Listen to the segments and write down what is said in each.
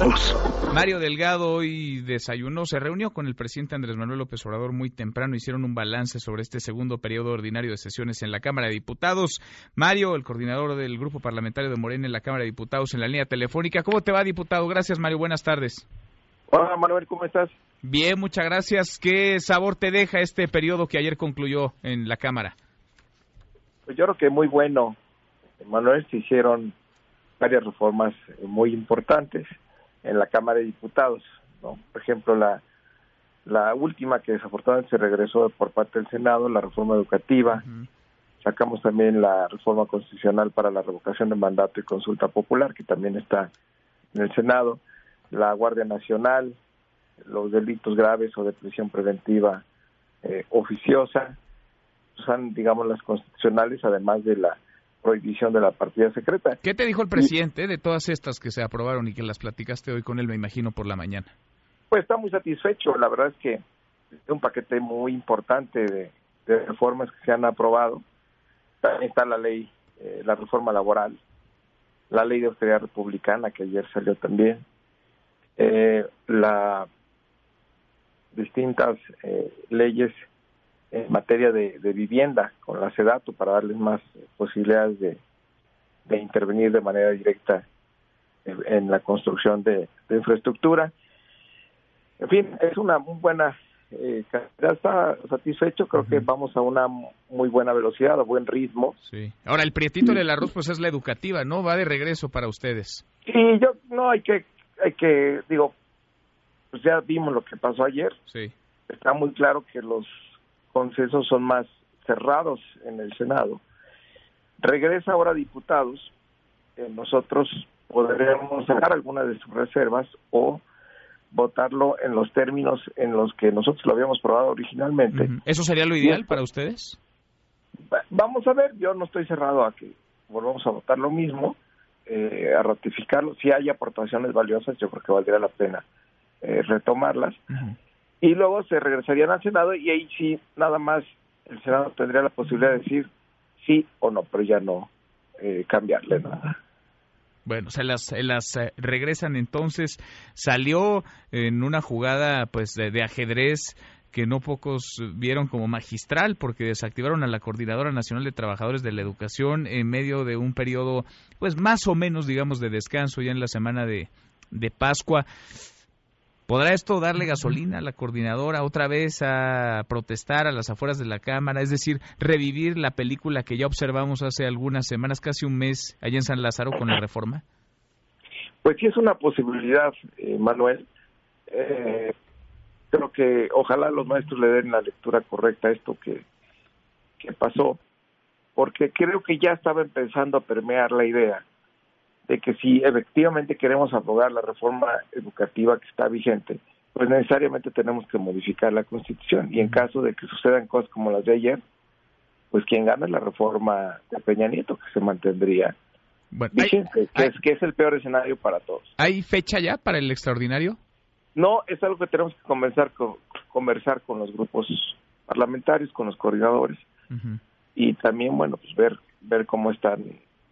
todos. Mario Delgado hoy desayunó, se reunió con el presidente Andrés Manuel López Obrador muy temprano, hicieron un balance sobre este segundo periodo ordinario de sesiones en la Cámara de Diputados. Mario, el coordinador del grupo parlamentario de Morena en la Cámara de Diputados en la línea telefónica. ¿Cómo te va, diputado? Gracias, Mario. Buenas tardes. Hola, Manuel, ¿cómo estás? Bien, muchas gracias. ¿Qué sabor te deja este periodo que ayer concluyó en la Cámara? Pues yo creo que muy bueno. Manuel, se hicieron varias reformas muy importantes en la Cámara de Diputados. ¿no? Por ejemplo, la, la última que desafortunadamente se regresó por parte del Senado, la reforma educativa. Sacamos también la reforma constitucional para la revocación de mandato y consulta popular, que también está en el Senado. La Guardia Nacional, los delitos graves o de prisión preventiva eh, oficiosa, son, digamos, las constitucionales, además de la prohibición de la partida secreta. ¿Qué te dijo el presidente de todas estas que se aprobaron y que las platicaste hoy con él, me imagino, por la mañana? Pues está muy satisfecho. La verdad es que es un paquete muy importante de, reformas que se han aprobado. También está la ley, eh, la reforma laboral, la ley de austeridad republicana que ayer salió también, eh, las distintas eh, leyes en materia de, vivienda con la SEDATU para darles más posibilidades de, intervenir de manera directa en, la construcción de, infraestructura. En fin, es una muy buena eh, está satisfecho, creo que vamos a una muy buena velocidad, a buen ritmo. Sí. Ahora, el prietito del arroz, pues es la educativa, ¿no? Va de regreso para ustedes. Y yo, no, hay que, hay que, digo, pues ya vimos lo que pasó ayer. Sí. Está muy claro que los consensos son más cerrados en el Senado. Regresa ahora a diputados, eh, nosotros podremos sacar algunas de sus reservas o votarlo en los términos en los que nosotros lo habíamos probado originalmente. ¿Eso sería lo ideal para ustedes? Vamos a ver, yo no estoy cerrado a que volvamos a votar lo mismo, eh, a ratificarlo. Si hay aportaciones valiosas, yo creo que valdría la pena eh, retomarlas y luego se regresarían al Senado y ahí sí, nada más el Senado tendría la posibilidad de decir sí o no, pero ya no eh, cambiarle nada. Bueno, se las, las eh, regresan entonces. Salió en una jugada pues de, ajedrez que no pocos vieron como magistral porque desactivaron a la Coordinadora Nacional de Trabajadores de la Educación en medio de un periodo pues más o menos digamos de descanso ya en la semana de, de Pascua. ¿Podrá esto darle gasolina a la coordinadora otra vez a protestar a las afueras de la Cámara? Es decir, revivir la película que ya observamos hace algunas semanas, casi un mes, allá en San Lázaro con la reforma. Pues sí es una posibilidad, eh, Manuel. Eh, creo que ojalá los maestros le den la lectura correcta a esto que, que pasó, porque creo que ya estaba empezando a permear la idea de que si efectivamente queremos abogar la reforma educativa que está vigente, pues necesariamente tenemos que modificar la Constitución. Y en caso de que sucedan cosas como las de ayer, pues quien gana es la reforma de Peña Nieto, que se mantendría vigente, que, es, que es el peor escenario para todos. ¿Hay fecha ya para el extraordinario? No, es algo que tenemos que conversar con, conversar con los grupos parlamentarios, con los coordinadores, y también, bueno, pues ver, ver cómo están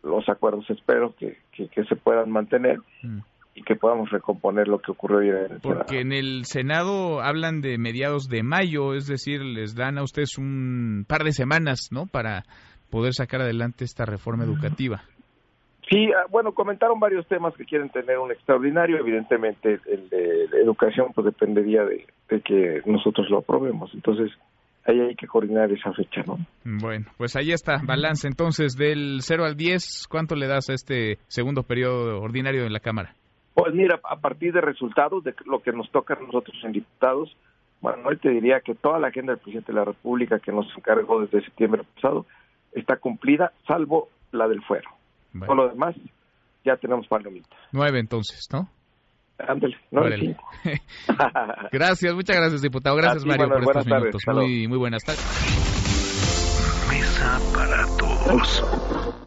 los acuerdos espero que, que, se puedan mantener mm. y que podamos recomponer lo que ocurrió ayer en el Porque en el Senado hablan de mediados de mayo, es decir, les dan a ustedes un par de semanas, ¿no? Para poder sacar adelante esta reforma educativa. Sí, ah, bueno, comentaron varios temas que quieren tener un extraordinario. Evidentemente, el de educación, pues dependería de, de que nosotros lo aprobemos. Entonces, ahí hay que coordinar esa fecha, ¿no? Bueno, pues ahí está, balance entonces del 0 al 10, ¿cuánto le das a este segundo periodo ordinario en la Cámara? Pues mira, a partir de resultados de lo que nos toca a nosotros en diputados, Manuel te diría que toda la agenda del presidente de la República que nos encargó desde septiembre pasado está cumplida, salvo la del fuero. Por lo demás, ya tenemos palomitas. Nueve entonces, ¿no? Ándale, gracias, muchas gracias, diputado. Gracias, Mario, por estos minutos. Muy, muy buenas tardes. Mesa para todos.